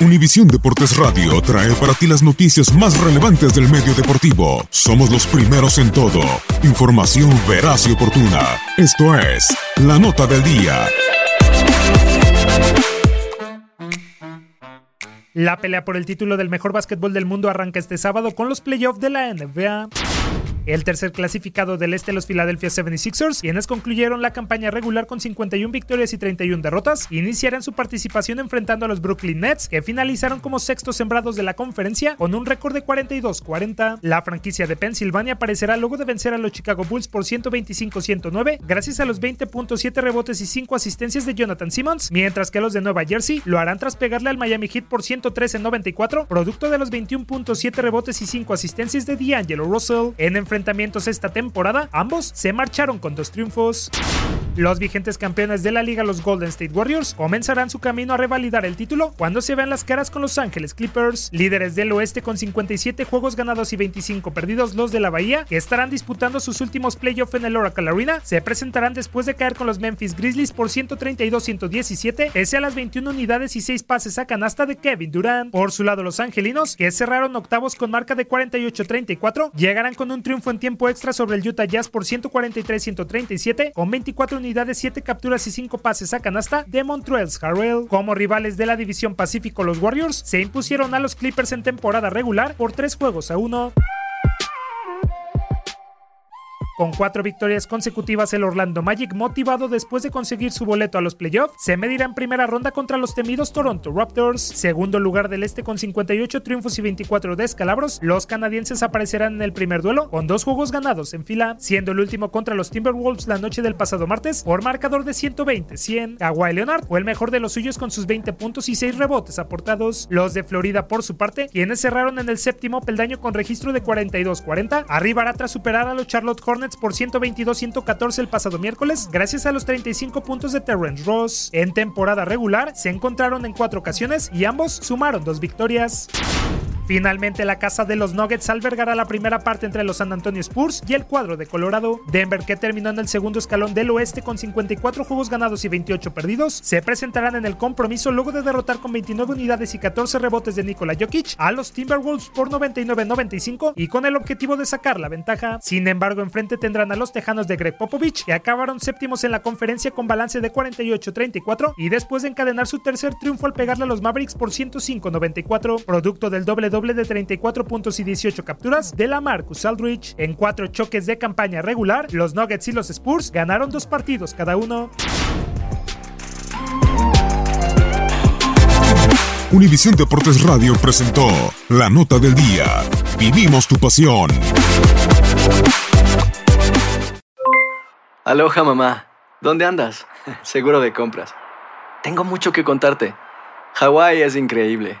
Univisión Deportes Radio trae para ti las noticias más relevantes del medio deportivo. Somos los primeros en todo. Información veraz y oportuna. Esto es La Nota del Día. La pelea por el título del mejor básquetbol del mundo arranca este sábado con los playoffs de la NBA. El tercer clasificado del este, los Philadelphia 76ers, quienes concluyeron la campaña regular con 51 victorias y 31 derrotas, iniciarán su participación enfrentando a los Brooklyn Nets, que finalizaron como sextos sembrados de la conferencia con un récord de 42-40. La franquicia de Pensilvania aparecerá luego de vencer a los Chicago Bulls por 125-109, gracias a los 20.7 rebotes y 5 asistencias de Jonathan Simmons, mientras que los de Nueva Jersey lo harán tras pegarle al Miami Heat por 113-94, producto de los 21.7 rebotes y 5 asistencias de D'Angelo Russell. En enfrentamientos esta temporada, ambos se marcharon con dos triunfos. Los vigentes campeones de la liga, los Golden State Warriors, comenzarán su camino a revalidar el título cuando se vean las caras con Los Ángeles Clippers, líderes del oeste con 57 juegos ganados y 25 perdidos, los de la Bahía, que estarán disputando sus últimos playoffs en el Oracle Arena, se presentarán después de caer con los Memphis Grizzlies por 132-117, pese a las 21 unidades y 6 pases a canasta de Kevin Durant. Por su lado, los angelinos, que cerraron octavos con marca de 48-34, llegarán con un triunfo en tiempo extra sobre el Utah Jazz por 143-137, con 24 unidades, 7 capturas y 5 pases a canasta de Montreal's Harrell. Como rivales de la división Pacífico, los Warriors se impusieron a los Clippers en temporada regular por 3 juegos a 1. Con cuatro victorias consecutivas, el Orlando Magic, motivado después de conseguir su boleto a los playoffs, se medirá en primera ronda contra los temidos Toronto Raptors. Segundo lugar del este con 58 triunfos y 24 descalabros, los canadienses aparecerán en el primer duelo con dos juegos ganados en fila, siendo el último contra los Timberwolves la noche del pasado martes por marcador de 120-100. Kawhi Leonard fue el mejor de los suyos con sus 20 puntos y 6 rebotes aportados. Los de Florida, por su parte, quienes cerraron en el séptimo peldaño con registro de 42-40, arribará tras superar a los Charlotte Hornets por 122-114 el pasado miércoles, gracias a los 35 puntos de Terrence Ross. En temporada regular, se encontraron en cuatro ocasiones y ambos sumaron dos victorias. Finalmente, la casa de los Nuggets albergará la primera parte entre los San Antonio Spurs y el cuadro de Colorado. Denver, que terminó en el segundo escalón del oeste con 54 juegos ganados y 28 perdidos, se presentarán en el compromiso luego de derrotar con 29 unidades y 14 rebotes de Nikola Jokic a los Timberwolves por 99-95 y con el objetivo de sacar la ventaja. Sin embargo, enfrente tendrán a los Tejanos de Greg Popovich, que acabaron séptimos en la conferencia con balance de 48-34 y después de encadenar su tercer triunfo al pegarle a los Mavericks por 105-94, producto del doble doble de 34 puntos y 18 capturas de la Marcus Aldrich. En cuatro choques de campaña regular, los Nuggets y los Spurs ganaron dos partidos cada uno. Univisión Deportes Radio presentó la nota del día. Vivimos tu pasión. Aloha mamá. ¿Dónde andas? Seguro de compras. Tengo mucho que contarte. Hawái es increíble.